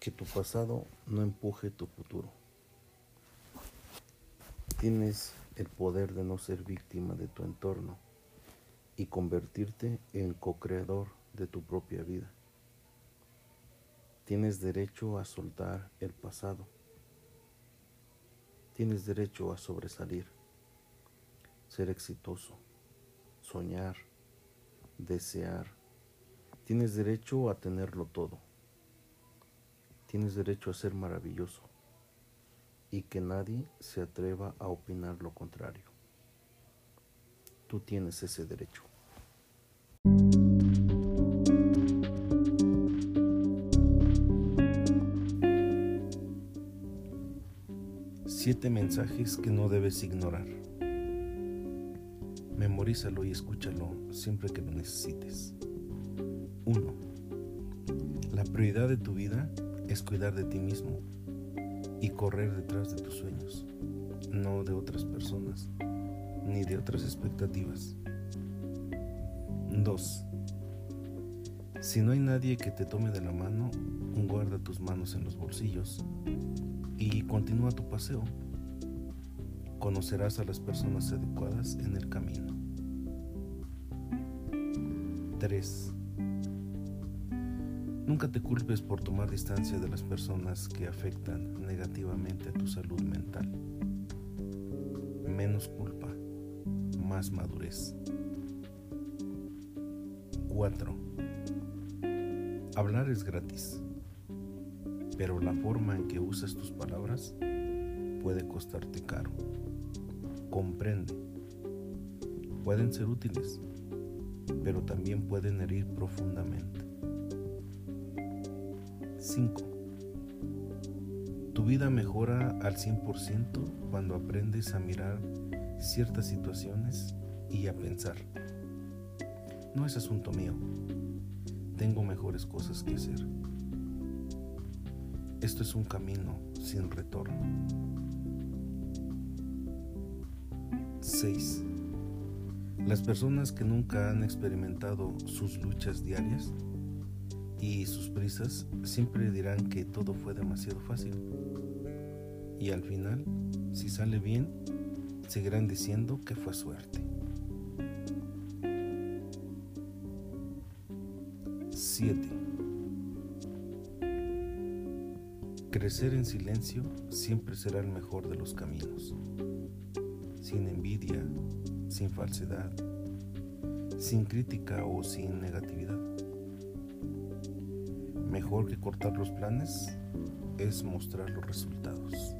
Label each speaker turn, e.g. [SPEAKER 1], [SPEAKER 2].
[SPEAKER 1] Que tu pasado no empuje tu futuro. Tienes el poder de no ser víctima de tu entorno y convertirte en co-creador de tu propia vida. Tienes derecho a soltar el pasado. Tienes derecho a sobresalir, ser exitoso, soñar, desear. Tienes derecho a tenerlo todo. Tienes derecho a ser maravilloso y que nadie se atreva a opinar lo contrario. Tú tienes ese derecho. Siete mensajes que no debes ignorar. Memorízalo y escúchalo siempre que lo necesites. 1. La prioridad de tu vida es cuidar de ti mismo y correr detrás de tus sueños, no de otras personas ni de otras expectativas. 2. Si no hay nadie que te tome de la mano, guarda tus manos en los bolsillos y continúa tu paseo. Conocerás a las personas adecuadas en el camino. 3. Nunca te culpes por tomar distancia de las personas que afectan negativamente a tu salud mental. Menos culpa, más madurez. 4. Hablar es gratis, pero la forma en que usas tus palabras puede costarte caro. Comprende. Pueden ser útiles, pero también pueden herir profundamente. 5. Tu vida mejora al 100% cuando aprendes a mirar ciertas situaciones y a pensar. No es asunto mío. Tengo mejores cosas que hacer. Esto es un camino sin retorno. 6. Las personas que nunca han experimentado sus luchas diarias y sus prisas siempre dirán que todo fue demasiado fácil. Y al final, si sale bien, seguirán diciendo que fue suerte. 7. Crecer en silencio siempre será el mejor de los caminos, sin envidia, sin falsedad, sin crítica o sin negatividad. Mejor que cortar los planes es mostrar los resultados.